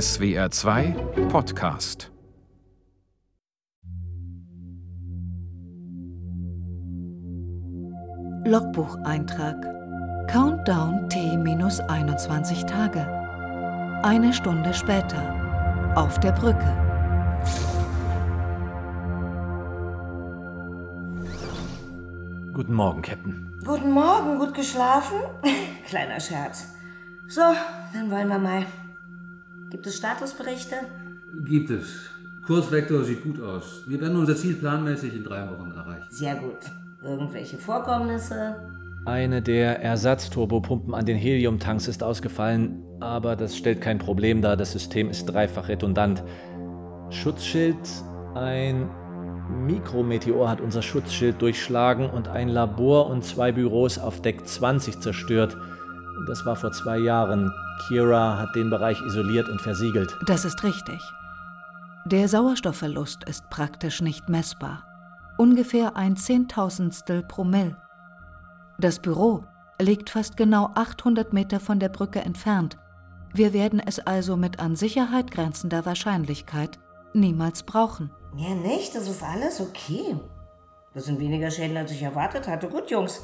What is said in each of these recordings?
SWR 2 Podcast Logbucheintrag Countdown T-21 Tage. Eine Stunde später. Auf der Brücke. Guten Morgen, Captain. Guten Morgen, gut geschlafen? Kleiner Scherz. So, dann wollen wir mal. Gibt es Statusberichte? Gibt es. Kursvektor sieht gut aus. Wir werden unser Ziel planmäßig in drei Wochen erreichen. Sehr gut. Irgendwelche Vorkommnisse? Eine der Ersatzturbopumpen an den Heliumtanks ist ausgefallen, aber das stellt kein Problem dar. Das System ist dreifach redundant. Schutzschild, ein Mikrometeor hat unser Schutzschild durchschlagen und ein Labor und zwei Büros auf Deck 20 zerstört. Das war vor zwei Jahren. Kira hat den Bereich isoliert und versiegelt. Das ist richtig. Der Sauerstoffverlust ist praktisch nicht messbar. Ungefähr ein Zehntausendstel Promille. Das Büro liegt fast genau 800 Meter von der Brücke entfernt. Wir werden es also mit an Sicherheit grenzender Wahrscheinlichkeit niemals brauchen. Ja, nicht? Das ist alles okay. Das sind weniger Schäden, als ich erwartet hatte. Gut, Jungs.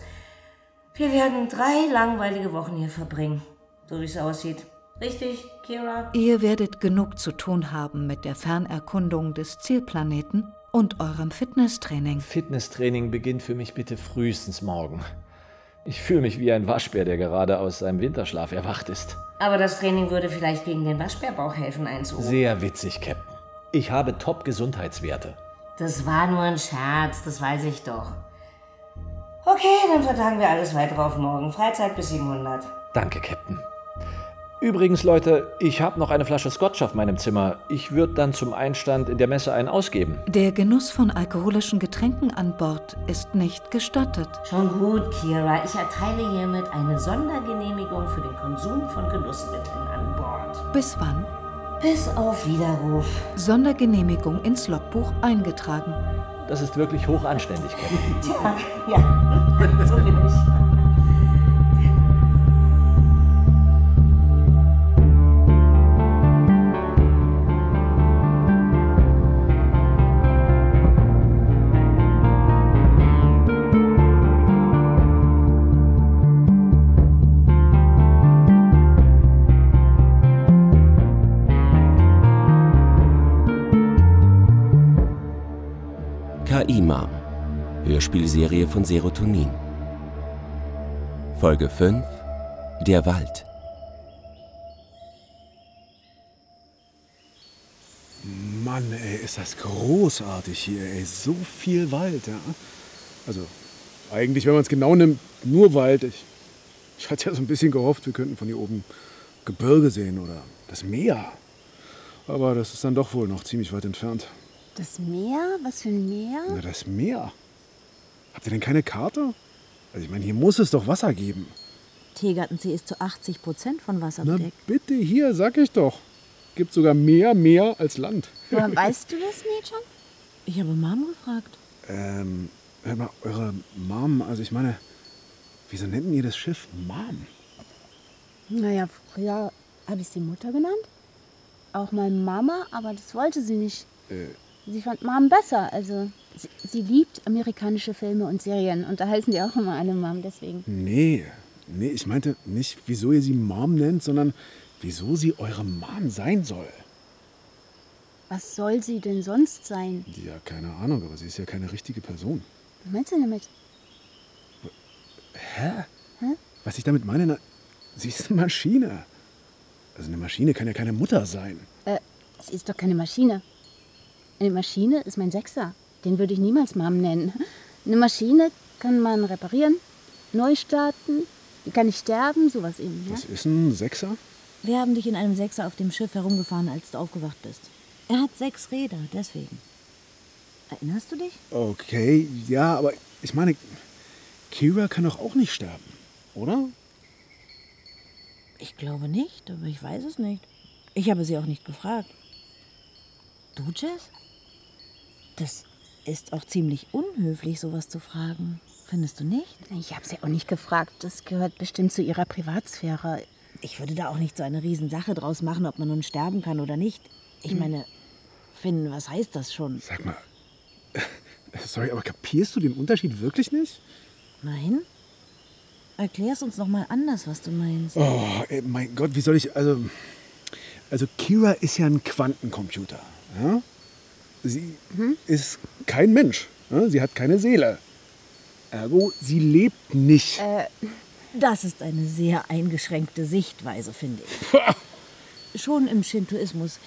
Wir werden drei langweilige Wochen hier verbringen. So wie es aussieht. Richtig, Kira? Ihr werdet genug zu tun haben mit der Fernerkundung des Zielplaneten und eurem Fitnesstraining. Fitnesstraining beginnt für mich bitte frühestens morgen. Ich fühle mich wie ein Waschbär, der gerade aus seinem Winterschlaf erwacht ist. Aber das Training würde vielleicht gegen den Waschbärbauch helfen, einzuholen. Sehr witzig, Captain. Ich habe Top-Gesundheitswerte. Das war nur ein Scherz, das weiß ich doch. Okay, dann vertagen wir alles weiter auf morgen. Freizeit bis 700. Danke, Captain. Übrigens, Leute, ich habe noch eine Flasche Scotch auf meinem Zimmer. Ich würde dann zum Einstand in der Messe einen ausgeben. Der Genuss von alkoholischen Getränken an Bord ist nicht gestattet. Schon gut, Kira. Ich erteile hiermit eine Sondergenehmigung für den Konsum von Genussmitteln an Bord. Bis wann? Bis auf Widerruf. Sondergenehmigung ins Logbuch eingetragen. Das ist wirklich hochanständig, Captain. Tja, ja, so bin ich. Hörspielserie von Serotonin. Folge 5 Der Wald. Mann, ey, ist das großartig hier, ey. So viel Wald, ja. Also, eigentlich, wenn man es genau nimmt, nur Wald. Ich, ich hatte ja so ein bisschen gehofft, wir könnten von hier oben Gebirge sehen oder das Meer. Aber das ist dann doch wohl noch ziemlich weit entfernt. Das Meer? Was für ein Meer? Na, das Meer. Habt ihr denn keine Karte? Also, ich meine, hier muss es doch Wasser geben. Tegertensee ist zu 80 Prozent von Wasser Na, bedeckt. bitte, hier, sag ich doch. Gibt sogar mehr Meer als Land. Woher weißt du das, Mädchen? Ich habe Mom gefragt. Ähm, hört mal, eure Mom, also ich meine, wieso nennt ihr das Schiff Mom? Naja, früher habe ich sie Mutter genannt. Auch mal Mama, aber das wollte sie nicht. Äh, Sie fand Mom besser. Also, sie, sie liebt amerikanische Filme und Serien. Und da heißen die auch immer alle Mom, deswegen. nee, nee, ich meinte nicht, wieso ihr sie Mom nennt, sondern wieso sie eure Mom sein soll. Was soll sie denn sonst sein? Ja, keine Ahnung, aber sie ist ja keine richtige Person. Was meinst du damit? Hä? Hä? Was ich damit meine, na, sie ist eine Maschine. Also eine Maschine kann ja keine Mutter sein. Äh, sie ist doch keine Maschine. Eine Maschine ist mein Sechser. Den würde ich niemals Mom nennen. Eine Maschine kann man reparieren, neu starten, die kann nicht sterben, sowas eben. Ja? Was ist ein Sechser? Wir haben dich in einem Sechser auf dem Schiff herumgefahren, als du aufgewacht bist. Er hat sechs Räder, deswegen. Erinnerst du dich? Okay, ja, aber ich meine, Kira kann doch auch nicht sterben, oder? Ich glaube nicht, aber ich weiß es nicht. Ich habe sie auch nicht gefragt. Du, Jess? Das ist auch ziemlich unhöflich, sowas zu fragen. Findest du nicht? Ich habe sie auch nicht gefragt. Das gehört bestimmt zu ihrer Privatsphäre. ich würde da auch nicht so eine Riesensache draus machen, ob man nun sterben kann oder nicht. Ich meine, Finn, was heißt das schon? Sag mal, sorry, aber kapierst du den Unterschied wirklich nicht? Nein? Erklär's uns noch mal anders, was du meinst. Oh, ey, mein Gott, wie soll ich, also, also Kira ist ja ein Quantencomputer. Ja? Sie ist kein Mensch. Ja? Sie hat keine Seele. Ergo, sie lebt nicht. Das ist eine sehr eingeschränkte Sichtweise, finde ich. Schon im Shintoismus,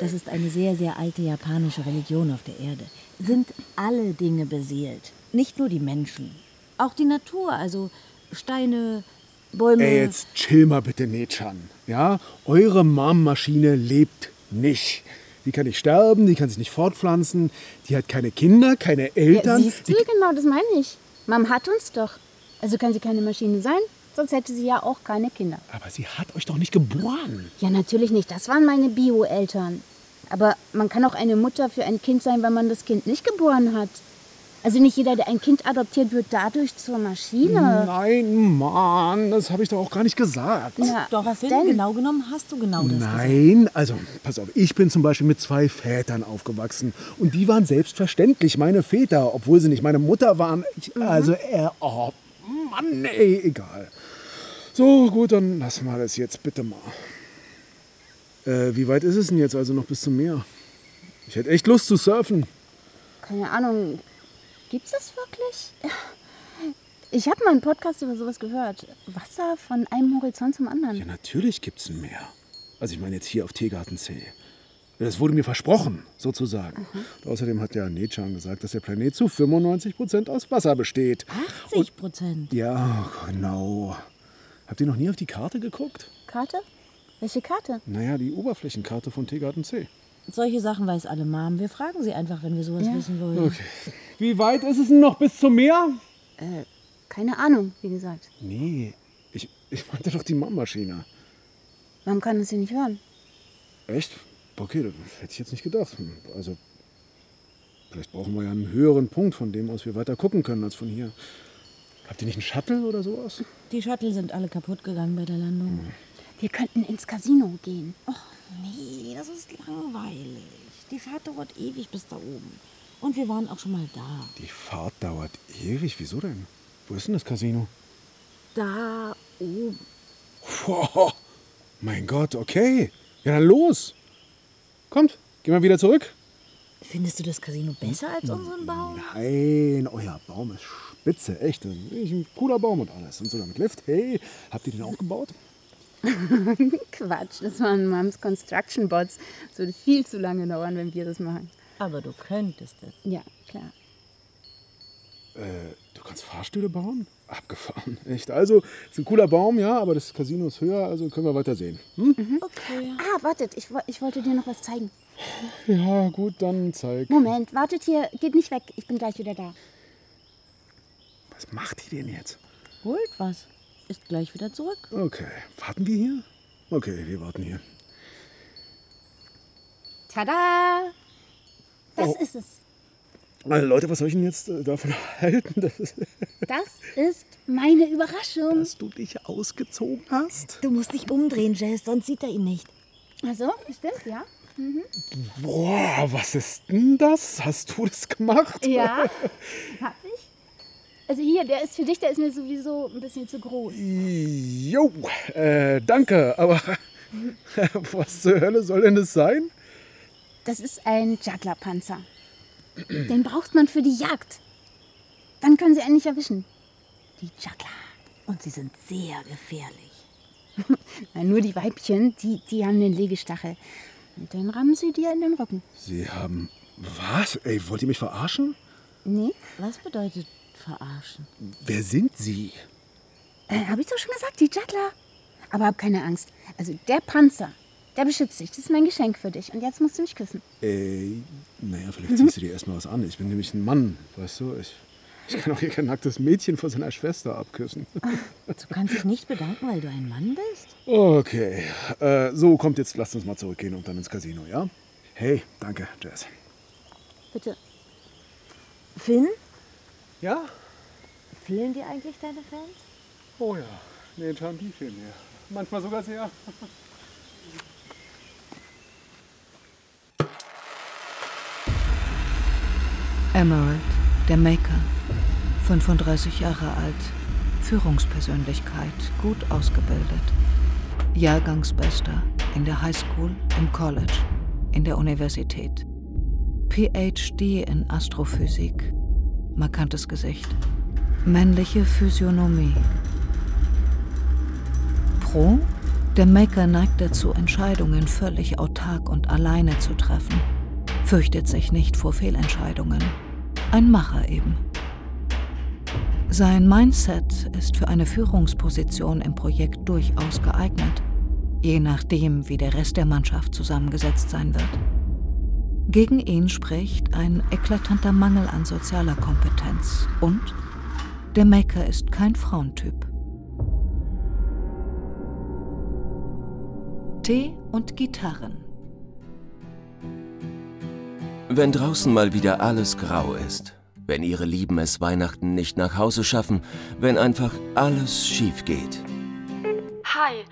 das ist eine sehr, sehr alte japanische Religion auf der Erde, sind alle Dinge beseelt. Nicht nur die Menschen. Auch die Natur, also Steine, Bäume. Ey, jetzt chill mal bitte, Nechan. Ja, eure Mom-Maschine lebt nicht. Die kann nicht sterben, die kann sich nicht fortpflanzen, die hat keine Kinder, keine Ja, Eltern. siehst du, genau, das meine ich. Mom hat uns doch. Also kann sie keine Maschine sein, sonst hätte sie ja auch keine Kinder. aber sie hat euch doch nicht geboren. Ja, natürlich nicht. Das waren meine Bio-Eltern. Aber man kann auch eine Mutter für ein Kind sein, wenn man das Kind nicht geboren hat. Also nicht jeder, der ein Kind adoptiert, wird dadurch zur Maschine. Nein, Mann, das habe ich doch auch gar nicht gesagt. Na, Doch, was Finn, denn? genau genommen hast du genau das gesagt. Nein, also pass auf, ich bin zum Beispiel mit zwei Vätern aufgewachsen und die waren selbstverständlich meine Väter, obwohl sie nicht meine Mutter waren. Ich, Also, äh, oh Mann, ey, egal. So, gut, dann lassen wir das jetzt bitte mal. Äh, wie weit ist es denn jetzt also noch bis zum Meer? Ich hätte echt Lust zu surfen. Keine Ahnung. Gibt's das wirklich? Ich habe mal einen Podcast über sowas gehört. Wasser von einem Horizont zum anderen. Ja, natürlich gibt's ein Meer. Also ich meine jetzt hier auf Teegartensee. Das wurde mir versprochen, sozusagen. Und außerdem hat ja Nechan gesagt, dass der Planet zu 95 Prozent aus Wasser besteht. 80 Prozent. Ja, genau. Habt ihr noch nie auf die Karte geguckt? Karte? Welche Karte? Naja, die Oberflächenkarte von Teegartensee. Solche Sachen weiß alle Mom. Wir fragen sie einfach, wenn wir sowas Ja. wissen wollen. Okay. Wie weit ist es denn noch bis zum Meer? Äh, keine Ahnung, wie gesagt. Nee, ich, ich meinte doch die Mama-Maschine. Warum kann es sie nicht hören? Echt? Okay, das hätte ich jetzt nicht gedacht. Also, vielleicht brauchen wir ja einen höheren Punkt, von dem aus wir weiter gucken können als von hier. Habt ihr nicht einen Shuttle oder sowas? Die Shuttle sind alle kaputt gegangen bei der Landung. Wir könnten ins Casino gehen. Nee, das ist langweilig. Die Fahrt dauert ewig bis da oben. Und wir waren auch schon mal da. Die Fahrt dauert ewig. Wieso denn? Wo ist denn das Casino? Da oben. Boah, mein Gott, okay. Ja, dann los. Kommt, gehen wir wieder zurück. Findest du das Casino besser als unseren Baum? Nein, euer Baum ist spitze, echt. Ein cooler Baum und alles. Und sogar mit Lift. Hey, habt ihr den auch gebaut? Quatsch, das waren Moms Construction Bots. Es würde viel zu lange dauern, wenn wir das machen. Aber du könntest es. Ja, klar. Äh, du kannst Fahrstühle bauen? Abgefahren, echt. Also, ist ein cooler Baum, ja, aber das Casino ist höher, also können wir weiter sehen. Hm? Okay. Ah, wartet, ich, ich wollte dir noch was zeigen. Ja, gut, dann zeig. Moment, wartet hier, geht nicht weg. Ich bin gleich wieder da. Was macht die denn jetzt? Holt was. Ist gleich wieder zurück. Okay, warten wir hier? Okay, wir warten hier. Tada! Das Oh. ist es. Leute, was soll ich denn jetzt äh, davon halten, dass, Das ist meine Überraschung. dass du dich ausgezogen hast? Du musst dich umdrehen, Jess, sonst sieht er ihn nicht. Also, stimmt, ja? Boah, was ist denn das? Hast du das gemacht? Ja, hab. Also hier, der ist für dich, der ist mir sowieso ein bisschen zu groß. Jo, äh, danke, aber was zur Hölle soll denn das sein? Das ist ein Jugglerpanzer. Den braucht man für die Jagd. Dann können sie einen nicht erwischen. Die Juggler. Und sie sind sehr gefährlich. Nein, nur die Weibchen, die, die haben den Legestachel. Und den rammen sie dir in den Rücken. Sie haben. Was? Ey, wollt ihr mich verarschen? Nee, Was bedeutet verarschen? Wer sind Sie? äh, hab ich doch schon gesagt, die Juggler. Aber hab keine Angst. Also der Panzer, der beschützt dich. Das ist mein Geschenk für dich. Und jetzt musst du mich küssen. Äh, naja, vielleicht ziehst du dir erstmal was an. Ich bin nämlich ein Mann, weißt du? Ich, ich kann auch hier kein nacktes Mädchen vor seiner Schwester abküssen. Du kannst dich nicht bedanken, weil du ein Mann bist? Okay, äh, so, kommt jetzt, lasst uns mal zurückgehen und dann ins Casino, ja? Hey, danke, Jess. Bitte. Finn, Ja? Fehlen dir eigentlich deine Fans? Oh ja, nee, Tan, die fehlen mir. manchmal sogar sehr. Emerald, der Maker, 35 Jahre alt, Führungspersönlichkeit, gut ausgebildet, Jahrgangsbester in der Highschool, im College, in der Universität, PhD in Astrophysik, markantes Gesicht, männliche Physiognomie. Pro, der Maker neigt dazu, Entscheidungen völlig autark und alleine zu treffen, fürchtet sich nicht vor Fehlentscheidungen. Ein Macher eben. Sein Mindset ist für eine Führungsposition im Projekt durchaus geeignet, je nachdem, wie der Rest der Mannschaft zusammengesetzt sein wird. Gegen ihn spricht ein eklatanter Mangel an sozialer Kompetenz und der Maker ist kein Frauentyp. Tee und Gitarren. Wenn draußen mal wieder alles grau ist, wenn ihre Lieben es Weihnachten nicht nach Hause schaffen, wenn einfach alles schief geht. Hi,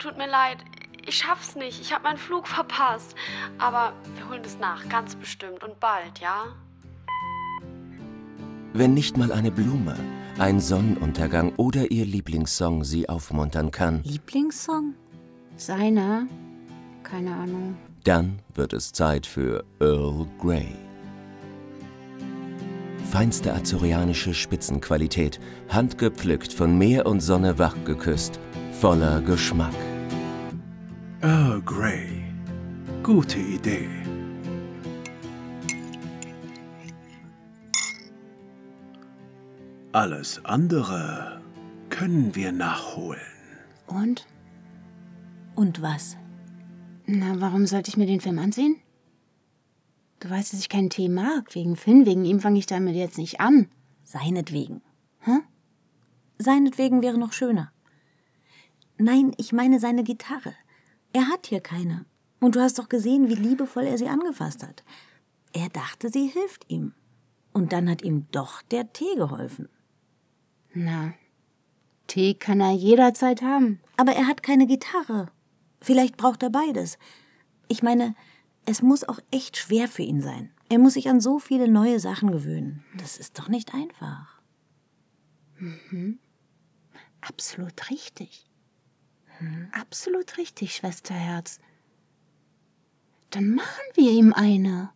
tut mir leid, ich schaff's nicht. Ich habe meinen Flug verpasst. Aber wir holen es nach, ganz bestimmt und bald, ja? Wenn nicht mal eine Blume, ein Sonnenuntergang oder ihr Lieblingssong sie aufmuntern kann, Lieblingssong? Seiner? Keine Ahnung. dann wird es Zeit für Earl Grey. Feinste azorianische Spitzenqualität, handgepflückt von Meer und Sonne wachgeküsst, voller Geschmack. Earl Grey. Gute Idee. Alles andere können wir nachholen. Und? Und was? Na, warum sollte ich mir den Film ansehen? Du weißt, dass ich keinen Tee mag. Wegen Finn, wegen ihm fange ich damit jetzt nicht an. Seinetwegen. Hä? Seinetwegen wäre noch schöner. Nein, ich meine seine Gitarre. Er hat hier keine. Und du hast doch gesehen, wie liebevoll er sie angefasst hat. Er dachte, sie hilft ihm. Und dann hat ihm doch der Tee geholfen. Na, Tee kann er jederzeit haben. Aber er hat keine Gitarre. Vielleicht braucht er beides. Ich meine, es muss auch echt schwer für ihn sein. Er muss sich an so viele neue Sachen gewöhnen. Das ist doch nicht einfach. Mhm. Absolut richtig. Absolut richtig, Schwesterherz. Dann machen wir ihm eine.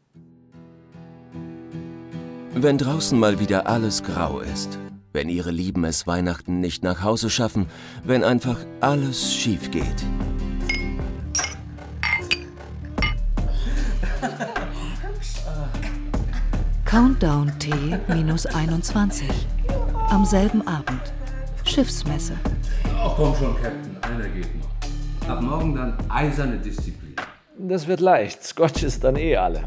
Wenn draußen mal wieder alles grau ist, wenn ihre Lieben es Weihnachten nicht nach Hause schaffen, wenn einfach alles schief geht. Countdown T minus 21. Am selben Abend. Schiffsmesse. Ach komm schon, Captain, einer geht noch. Ab morgen dann eiserne Disziplin. Das wird leicht. Scotch ist dann eh alle.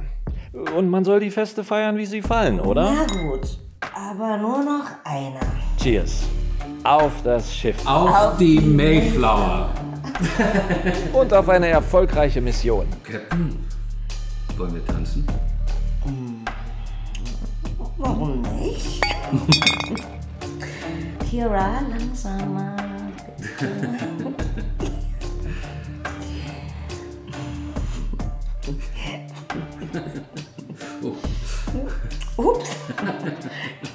Und man soll die Feste feiern, wie sie fallen, oder? Na gut, aber nur noch einer. Cheers. Auf das Schiff. Auf, die Mayflower. Und auf eine erfolgreiche Mission. Captain, wollen wir tanzen? Warum nicht? Kira, langsamer. Ups.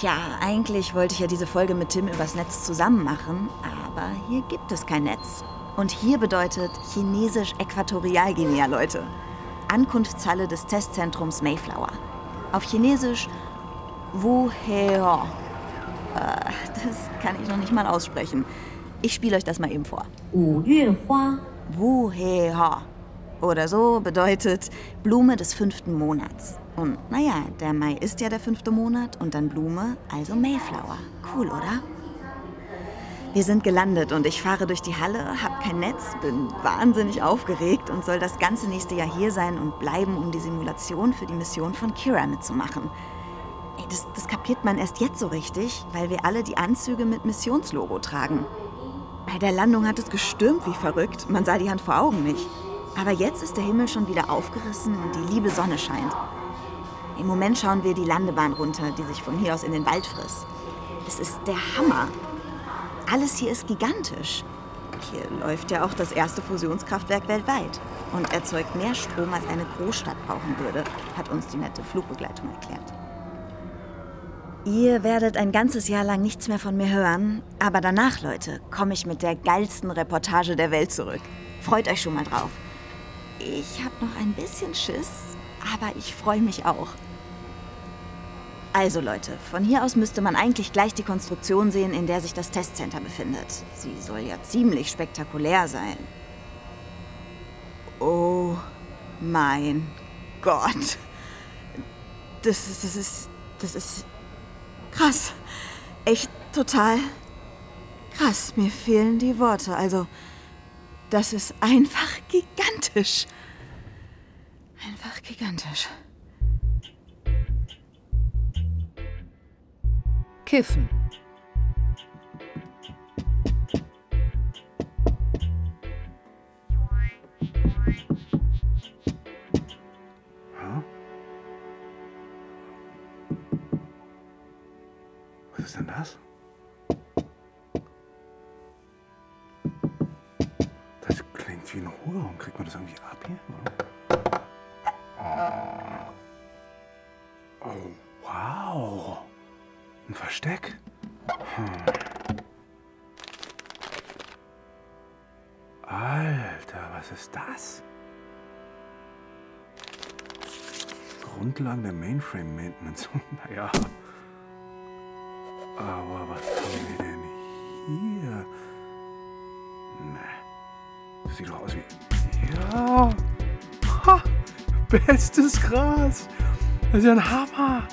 Tja, eigentlich wollte ich ja diese Folge mit Tim übers Netz zusammen machen, aber hier gibt es kein Netz. Und hier bedeutet Chinesisch Äquatorialguinea, Leute. Ankunftshalle des Testzentrums Mayflower. Auf Chinesisch Wuheo. Äh, das kann ich noch nicht mal aussprechen. Ich spiele euch das mal eben vor. Wuheo. Oder so bedeutet Blume des fünften Monats. Und naja, der Mai ist ja der fünfte Monat und dann Blume, also Mayflower. Cool, oder? Wir sind gelandet und ich fahre durch die Halle, hab kein Netz, bin wahnsinnig aufgeregt und soll das ganze nächste Jahr hier sein und bleiben, um die Simulation für die Mission von Kira mitzumachen. Ey, das, das kapiert man erst jetzt so richtig, weil wir alle die Anzüge mit Missionslogo tragen. Bei der Landung hat es gestürmt wie verrückt. Man sah die Hand vor Augen nicht. Aber jetzt ist der Himmel schon wieder aufgerissen und die liebe Sonne scheint. Im Moment schauen wir die Landebahn runter, die sich von hier aus in den Wald frisst. Das ist der Hammer. Alles hier ist gigantisch. Hier läuft ja auch das erste Fusionskraftwerk weltweit und erzeugt mehr Strom, als eine Großstadt brauchen würde, hat uns die nette Flugbegleitung erklärt. Ihr werdet ein ganzes Jahr lang nichts mehr von mir hören, aber danach, Leute, komme ich mit der geilsten Reportage der Welt zurück. Freut euch schon mal drauf. Ich habe noch ein bisschen Schiss, aber ich freue mich auch. Also Leute, von hier aus müsste man eigentlich gleich die Konstruktion sehen, in der sich das Testcenter befindet. Sie soll ja ziemlich spektakulär sein. Oh mein Gott. Das, ist- das ist. Das ist. krass. Echt total krass. Mir fehlen die Worte. Also, das ist einfach gigantisch. Einfach gigantisch. Kiffen. Was ist denn das? Das klingt wie ein Hohlraum. Kriegt man das irgendwie ab hier? Versteck. Hm. Alter, was ist das? Grundlagen der Mainframe Maintenance. naja. Aber was haben wir denn hier? Ne. Das sieht doch aus wie. Ja. Ha, bestes Gras. Das ist ja ein Hammer.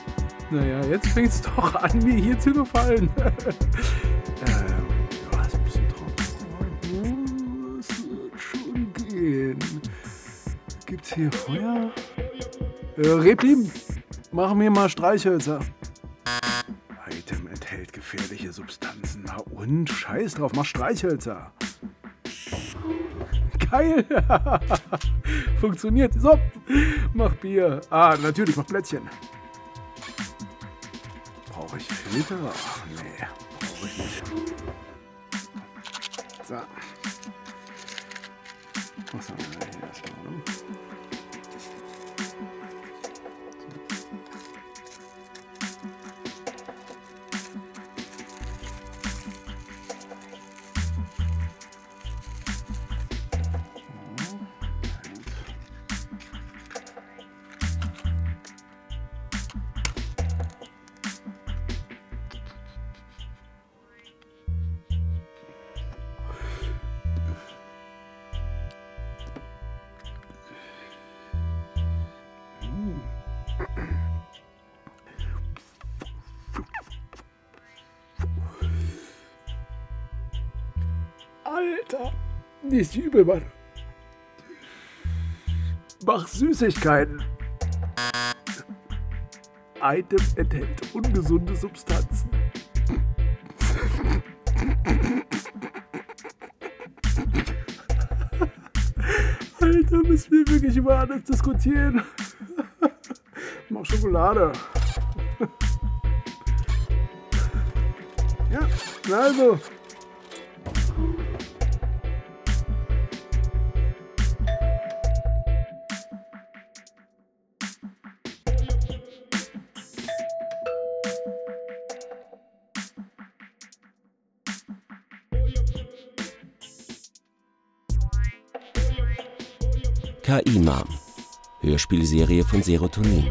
Naja, jetzt fängt es doch an, mir hier zu gefallen. ähm, ja, ist ein bisschen trocken. Wird schon gehen. Gibt's hier Feuer? Äh, Reblim, mach mir mal Streichhölzer. Item enthält gefährliche Substanzen. Na und? Scheiß drauf, mach Streichhölzer. Geil! Funktioniert. So, mach Bier. Ah, natürlich, mach Plätzchen. Brauche ich Filter? Ach nee, brauche ich nicht. So. Was haben wir hier erstmal? Alter, nicht übel, Mann. Mach Süßigkeiten. Item enthält ungesunde Substanzen. Alter, müssen wir wirklich über alles diskutieren? Mach Schokolade. Ja, also. KI Mom. Hörspielserie von Serotonin.